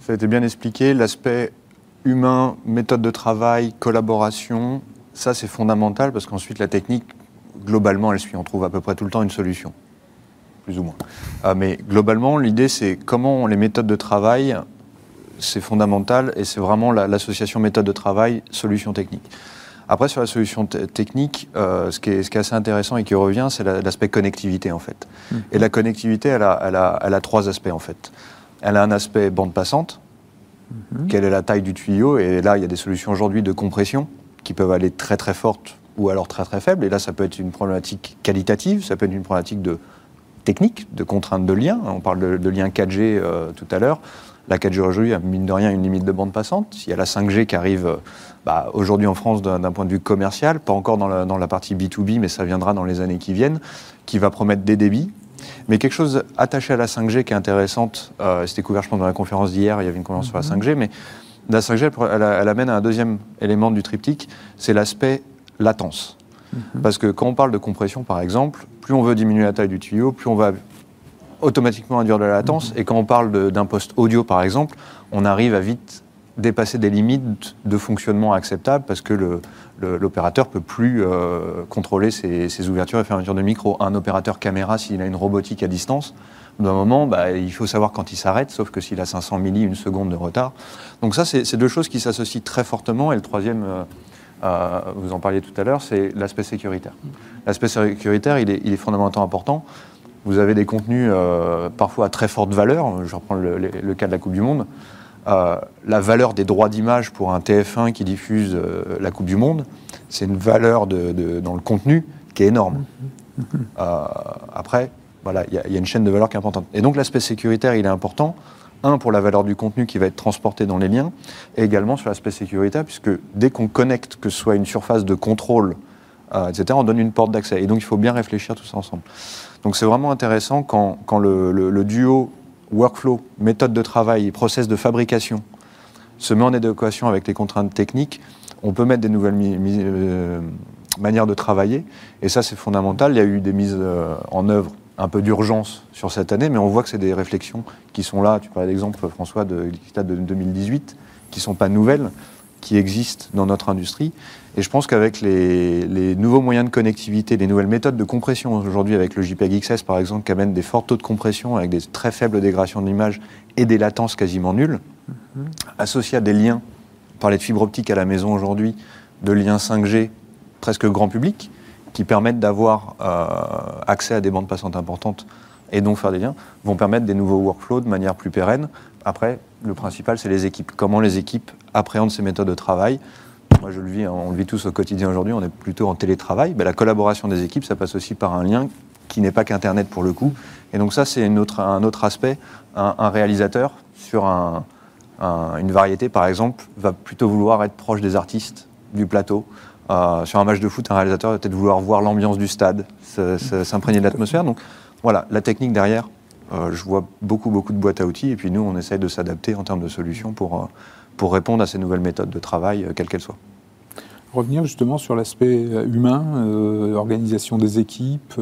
ça a été bien expliqué, l'aspect humain, méthode de travail, collaboration, ça c'est fondamental parce qu'ensuite la technique, globalement, elle suit, on trouve à peu près tout le temps une solution plus ou moins. Euh, mais globalement, l'idée, c'est comment les méthodes de travail, c'est fondamental et c'est vraiment l'association méthode de travail, solution technique. Après, sur la solution technique, euh, ce, qui est, ce, qui est, assez intéressant et qui revient, c'est l'aspect connectivité, en fait. Mmh. Et la connectivité, elle a, elle, a, elle a, trois aspects, en fait. Elle a un aspect bande passante, mmh. quelle est la taille du tuyau, et là, il y a des solutions aujourd'hui de compression qui peuvent aller très très fortes ou alors très très faibles, et là, ça peut être une problématique qualitative, ça peut être une problématique de techniques, de contraintes de lien. On parle de, de lien 4G tout à l'heure. La 4G aujourd'hui a mine de rien une limite de bande passante. Il y a la 5G qui arrive bah, aujourd'hui en France d'un point de vue commercial, pas encore dans la, dans la, partie B2B, mais ça viendra dans les années qui viennent, qui va promettre des débits. Mais quelque chose attaché à la 5G qui est intéressante, euh, c'était couvert je pense dans la conférence d'hier, il y avait une conférence sur la 5G, mhm. mais la 5G, elle, elle, amène à un deuxième élément du triptyque, c'est l'aspect latence. Mhm. Parce que quand on parle de compression, par exemple, plus on veut diminuer la taille du tuyau, plus on va automatiquement induire de la latence. Mhm. Et quand on parle d'un poste audio, par exemple, on arrive à vite dépasser des limites de fonctionnement acceptables parce que l'opérateur ne peut plus euh, contrôler ses, ouvertures et fermetures de micro. Un opérateur caméra, s'il a une robotique à distance, d'un moment, bah, il faut savoir quand il s'arrête, sauf que s'il a 500 milli, une seconde de retard. Donc ça, c'est deux choses qui s'associent très fortement. Et le troisième, euh, euh, vous en parliez tout à l'heure, c'est l'aspect sécuritaire. L'aspect sécuritaire, il est, fondamentalement important. Vous avez des contenus parfois à très forte valeur. Je reprends le cas de la Coupe du Monde. Euh, la valeur des droits d'image pour un TF1 qui diffuse euh, la Coupe du Monde, c'est une valeur dans le contenu qui est énorme. Euh, après, voilà, il y, a une chaîne de valeur qui est importante. Et donc l'aspect sécuritaire, il est important. Un, pour la valeur du contenu qui va être transporté dans les liens, et également sur l'aspect sécuritaire, puisque dès qu'on connecte, que ce soit une surface de contrôle, etc., on donne une porte d'accès. Et donc il faut bien réfléchir tout ça ensemble. Donc c'est vraiment intéressant quand, le, duo workflow, méthode de travail process de fabrication se met en adéquation avec les contraintes techniques, on peut mettre des nouvelles euh, manières de travailler. Et ça, c'est fondamental. Il y a eu des mises euh, en œuvre un peu d'urgence sur cette année, mais on voit que c'est des réflexions qui sont là. Tu parlais d'exemple, François, de, qui de 2018, qui ne sont pas nouvelles, qui existent dans notre industrie. Et je pense qu'avec les, nouveaux moyens de connectivité, les nouvelles méthodes de compression aujourd'hui, avec le JPEG XS par exemple, qui amène des forts taux de compression avec des très faibles dégradations de l'image et des latences quasiment nulles, mhm. associés à des liens, on parlait de fibre optique à la maison aujourd'hui, de liens 5G presque grand public, qui permettent d'avoir euh, accès à des bandes passantes importantes et donc faire des liens, vont permettre des nouveaux workflows de manière plus pérenne. Après, le principal, c'est les équipes. Comment les équipes appréhendent ces méthodes de travail? Moi, je le vis, on le vit tous au quotidien aujourd'hui, on est plutôt en télétravail. Ben, la collaboration des équipes, ça passe aussi par un lien qui n'est pas qu'Internet pour le coup. Et donc ça, c'est un autre aspect. Un, réalisateur sur une variété, par exemple, va plutôt vouloir être proche des artistes du plateau. Euh, sur un match de foot, un réalisateur va peut-être vouloir voir l'ambiance du stade, s'imprégner de l'atmosphère. Donc voilà, la technique derrière, euh, je vois beaucoup, beaucoup de boîtes à outils. Et puis nous, on essaye de s'adapter en termes de solutions pour, euh, répondre à ces nouvelles méthodes de travail, quelles qu'elles soient. Revenir justement sur l'aspect humain, organisation des équipes,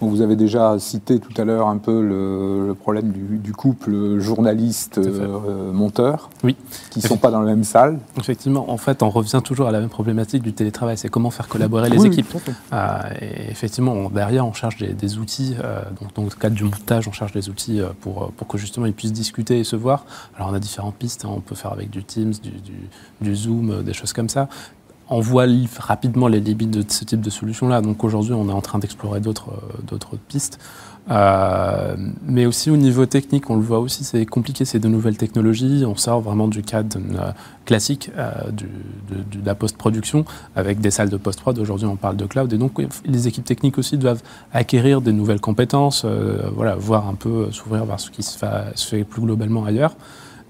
vous avez déjà cité tout à l'heure un peu le, problème du, couple journaliste-monteur, oui. qui ne sont pas dans la même salle. Effectivement, en fait, on revient toujours à la même problématique du télétravail, c'est comment faire collaborer les équipes. Euh, et effectivement, derrière, on cherche des, outils, euh, donc dans le cadre du montage, on cherche des outils euh, pour, pour que justement ils puissent discuter et se voir. Alors on a différentes pistes, hein. on peut faire avec du Teams, du, du Zoom, des choses comme ça on voit rapidement les limites de ce type de solution-là. Donc aujourd'hui, on est en train d'explorer d'autres euh, pistes. Euh, mais aussi au niveau technique, on le voit aussi, c'est compliqué, c'est de nouvelles technologies. On sort vraiment du cadre euh, classique de, la post-production avec des salles de post-prod. Aujourd'hui, on parle de cloud. Et donc, les équipes techniques aussi doivent acquérir des nouvelles compétences, voilà, voir un peu, s'ouvrir vers ce qui se fait plus globalement ailleurs.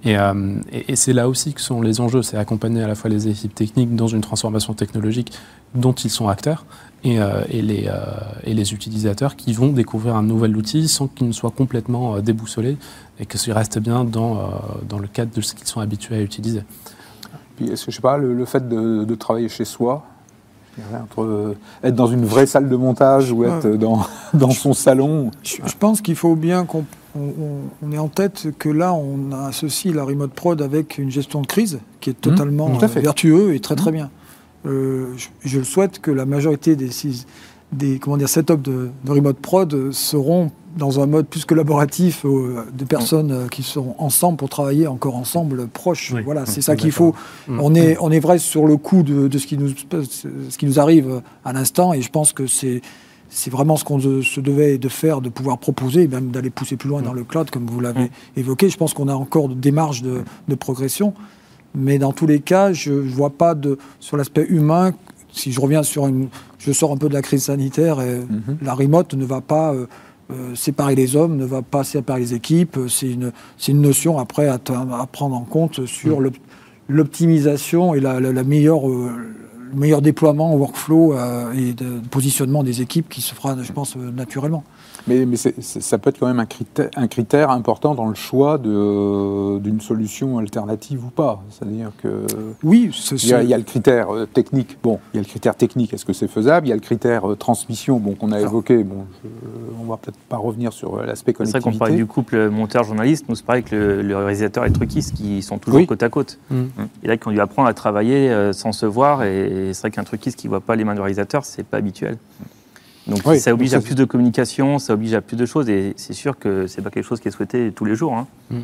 Euh, et, c'est là aussi que sont les enjeux, c'est accompagner à la fois les équipes techniques dans une transformation technologique dont ils sont acteurs et, euh, les, euh, et les, utilisateurs qui vont découvrir un nouvel outil sans qu'il ne soit complètement déboussolé et que ce reste bien dans, dans le cadre de ce qu'ils sont habitués à utiliser. Puis est-ce que je sais pas, le, fait de, travailler chez soi, entre être dans une vraie salle de montage ou être dans, <laughs> dans son salon. Je, je pense qu'il faut bien qu'on on, est en tête que là, on associe la remote prod avec une gestion de crise qui est mmh, totalement vertueux et très très mmh. bien. Euh, je, le souhaite que la majorité des, des comment dire, setups de, remote prod seront dans un mode plus collaboratif, euh, des personnes euh, qui sont ensemble pour travailler encore ensemble, proches. voilà, c'est ça qu'il faut. Mmh. On est, on est vrai sur le coup de, de ce, qui nous, ce qui nous arrive à l'instant, et je pense que c'est c'est vraiment ce qu'on se devait de faire, de pouvoir proposer, même d'aller pousser plus loin dans le cloud, comme vous l'avez évoqué. Je pense qu'on a encore des marges de, progression. Mais dans tous les cas, je ne vois pas de, sur l'aspect humain, si je reviens sur une. Je sors un peu de la crise sanitaire, et mhm. la remote ne va pas. Euh, séparer les hommes ne va pas séparer les équipes. C'est une, une notion après à, prendre en compte sur mmh. l'optimisation et la, meilleure, le meilleur déploiement, workflow et de positionnement des équipes qui se fera, je pense, naturellement. Mais, ça peut être quand même un critère, un critère important dans le choix d'une solution alternative ou pas. C'est-à-dire que. Oui, il y, a, il y, a le critère euh, technique. Bon, il y a le critère technique, est-ce que c'est faisable? Il y a le critère euh, transmission, bon, qu'on a évoqué. Bon, on va peut-être pas revenir sur euh, l'aspect connectivité. C'est vrai qu'on parle du couple monteur-journaliste. Nous, c'est pareil que le, réalisateur et le truquiste qui sont toujours côte à côte. Mm. Mm. Et là, qu'on lui apprend à travailler sans se voir, et, c'est vrai qu'un truquiste qui ne voit pas les mains du réalisateur, c'est pas habituel. Donc ça oblige à plus de communication, ça oblige à plus de choses, et c'est sûr que c'est pas quelque chose qui est souhaité tous les jours. Hein. Mm.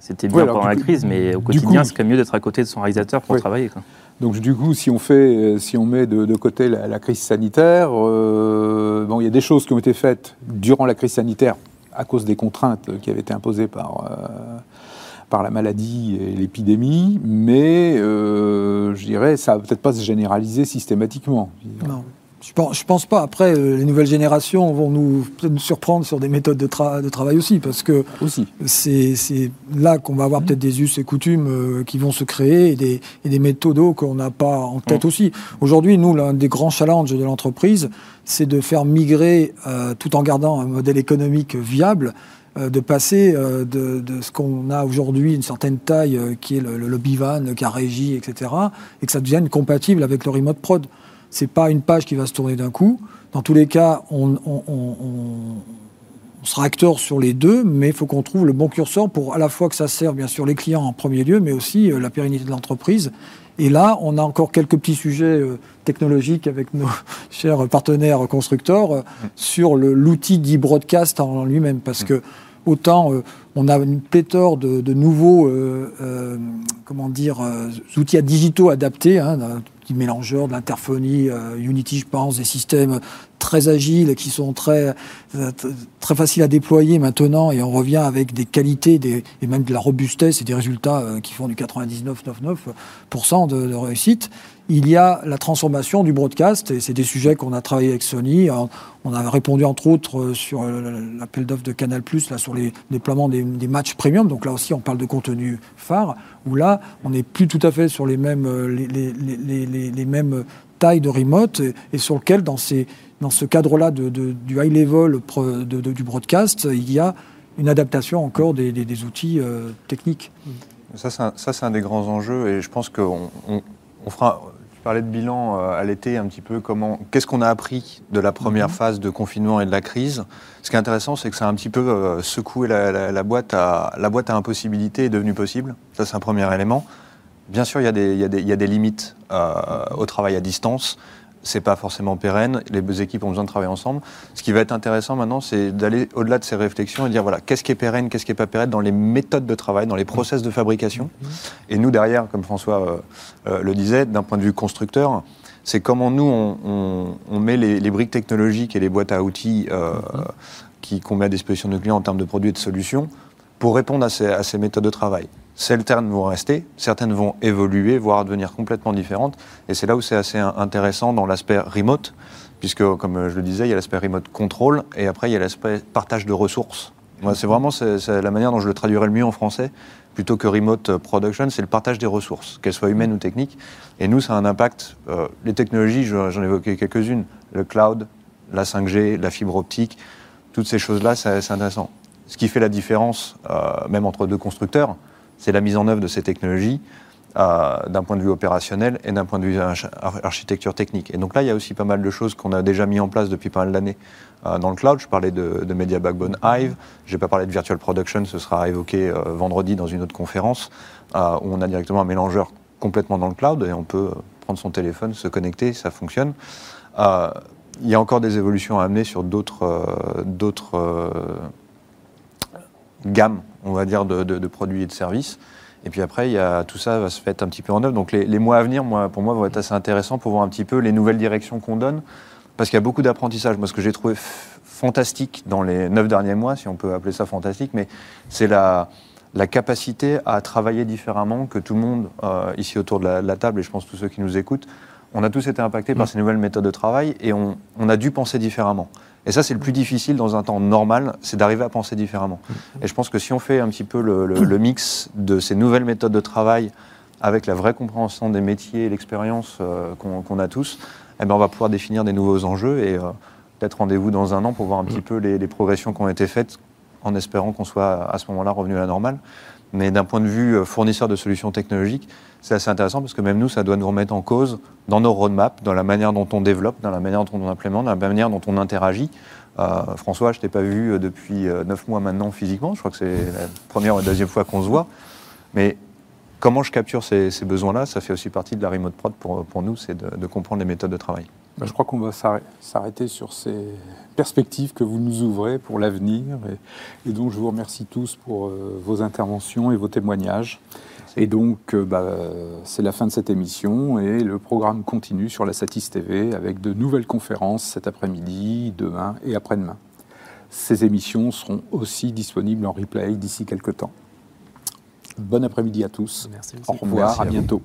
C'était bien pendant la crise, mais au quotidien, c'est quand même mieux d'être à côté de son réalisateur pour travailler. Donc du coup, si on fait, si on met de, côté la, crise sanitaire, euh, bon, il y a des choses qui ont été faites durant la crise sanitaire à cause des contraintes qui avaient été imposées par. Euh, par la maladie et l'épidémie, mais euh, je dirais ça va peut-être pas se généraliser systématiquement. Non. Je pense, pense pas. Après, euh, les nouvelles générations vont nous, nous surprendre sur des méthodes de, de travail aussi, parce que c'est là qu'on va avoir peut-être des us et coutumes euh, qui vont se créer et des, et des méthodes qu'on n'a pas en tête aussi. Aujourd'hui, nous, l'un des grands challenges de l'entreprise, c'est de faire migrer, euh, tout en gardant un modèle économique viable, de passer de, ce qu'on a aujourd'hui, une certaine taille qui est le, le, le le carrégie, etc., et que ça devienne compatible avec le remote prod n'est pas une page qui va se tourner d'un coup. Dans tous les cas, on, sera acteur sur les deux, mais il faut qu'on trouve le bon curseur pour à la fois que ça serve bien sûr les clients en premier lieu, mais aussi euh, la pérennité de l'entreprise. Et là, on a encore quelques petits sujets euh, technologiques avec nos <laughs> chers partenaires constructeurs euh, sur l'outil d'e-broadcast en lui-même, parce que autant on a une pléthore de, nouveaux comment dire, outils digitaux adaptés, hein, du mélangeur, de l'interphonie, euh, Unity, je pense, des systèmes très agiles qui sont très, euh, très faciles à déployer maintenant et on revient avec des qualités des, et même de la robustesse et des résultats euh, qui font du 99,99% de, de réussite. Il y a la transformation du broadcast et c'est des sujets qu'on a travaillé avec Sony. On a répondu entre autres sur l'appel d'offres de Canal+, là, sur les déploiements des, matchs premium. Donc là aussi, on parle de contenu phare où là, on n'est plus tout à fait sur les mêmes, euh, les, mêmes tailles de remote et, sur lequel, dans, ces, dans ce cadre-là de, du high level du broadcast, il y a une adaptation encore des, outils euh, techniques. Ça, c'est un, des grands enjeux et je pense qu'on on fera parlais de bilan euh, à l'été un petit peu. Comment, qu'est-ce qu'on a appris de la première mhm. phase de confinement et de la crise? Ce qui est intéressant, c'est que ça a un petit peu euh, secoué la, boîte à la boîte à impossibilité est devenue possible. Ça, c'est un premier élément. Bien sûr, il y a des, il y a des, limites euh, au travail à distance c'est pas forcément pérenne. Les deux équipes ont besoin de travailler ensemble. Ce qui va être intéressant maintenant, c'est d'aller au-delà de ces réflexions et dire voilà, qu'est-ce qui est pérenne, qu'est-ce qui n'est pas pérenne dans les méthodes de travail, dans les process de fabrication. Mm-hmm. Et nous, derrière, comme François euh, euh, le disait, d'un point de vue constructeur, c'est comment nous, on, met les, briques technologiques et les boîtes à outils euh, mm-hmm. qu'on met à disposition de nos clients en termes de produits et de solutions pour répondre à ces méthodes de travail. Certaines vont rester, certaines vont évoluer, voire devenir complètement différentes. Et c'est là où c'est assez intéressant dans l'aspect remote, puisque, comme je le disais, il y a l'aspect remote control, et après, il y a l'aspect partage de ressources. Moi, c'est vraiment la manière dont je le traduirais le mieux en français, plutôt que remote production, c'est le partage des ressources, qu'elles soient humaines ou techniques. Et nous, ça a un impact. Euh, les technologies, j'en ai évoqué quelques-unes, le cloud, la 5G, la fibre optique, toutes ces choses-là, c'est intéressant. Ce qui fait la différence, euh, même entre deux constructeurs, c'est la mise en œuvre de ces technologies euh, d'un point de vue opérationnel et d'un point de vue architecture technique. Et donc là, il y a aussi pas mal de choses qu'on a déjà mis en place depuis pas mal d'années euh, dans le cloud. Je parlais de, Media Backbone Hive, je n'ai pas parlé de Virtual Production, ce sera évoqué euh, vendredi dans une autre conférence, où on a directement un mélangeur complètement dans le cloud et on peut prendre son téléphone, se connecter, ça fonctionne. il y a encore des évolutions à amener sur d'autres gammes on va dire, de, produits et de services. Et puis après, il y a, tout ça va se mettre un petit peu en œuvre. Donc les, mois à venir, moi, pour moi, vont être assez intéressants pour voir un petit peu les nouvelles directions qu'on donne. Parce qu'il y a beaucoup d'apprentissage. Moi, ce que j'ai trouvé fantastique dans les neuf derniers mois, si on peut appeler ça fantastique, mais c'est la, la capacité à travailler différemment, que tout le monde, euh, ici autour de la, table, et je pense tous ceux qui nous écoutent, on a tous été impactés par mm. ces nouvelles méthodes de travail et on, a dû penser différemment. Et ça, c'est le plus difficile dans un temps normal, c'est d'arriver à penser différemment. Mm. Et je pense que si on fait un petit peu le, mix de ces nouvelles méthodes de travail avec la vraie compréhension des métiers et l'expérience euh, qu'on a tous, eh ben, on va pouvoir définir des nouveaux enjeux et euh, peut-être rendez-vous dans un an pour voir un petit mm. peu les, les progressions qui ont été faites en espérant qu'on soit à ce moment-là revenu à la normale. Mais d'un point de vue euh, fournisseur de solutions technologiques, c'est assez intéressant parce que même nous, ça doit nous remettre en cause dans nos roadmaps, dans la manière dont on développe, dans la manière dont on implémente, dans la manière dont on interagit. Euh, François, je ne t'ai pas vu euh, depuis neuf mois maintenant physiquement. Je crois que c'est la première ou la deuxième fois qu'on se voit. Mais comment je capture ces, besoins-là, ça fait aussi partie de la remote prod pour, nous, c'est de comprendre les méthodes de travail. Bah, je crois qu'on va s'arrêter sur ces perspectives que vous nous ouvrez pour l'avenir. Et, donc, je vous remercie tous pour euh, vos interventions et vos témoignages. Et donc, euh, bah, c'est la fin de cette émission et le programme continue sur la Satis TV avec de nouvelles conférences cet après-midi, demain et après-demain. Ces émissions seront aussi disponibles en replay d'ici quelques temps. Bon après-midi à tous. Merci. Au revoir, à bientôt.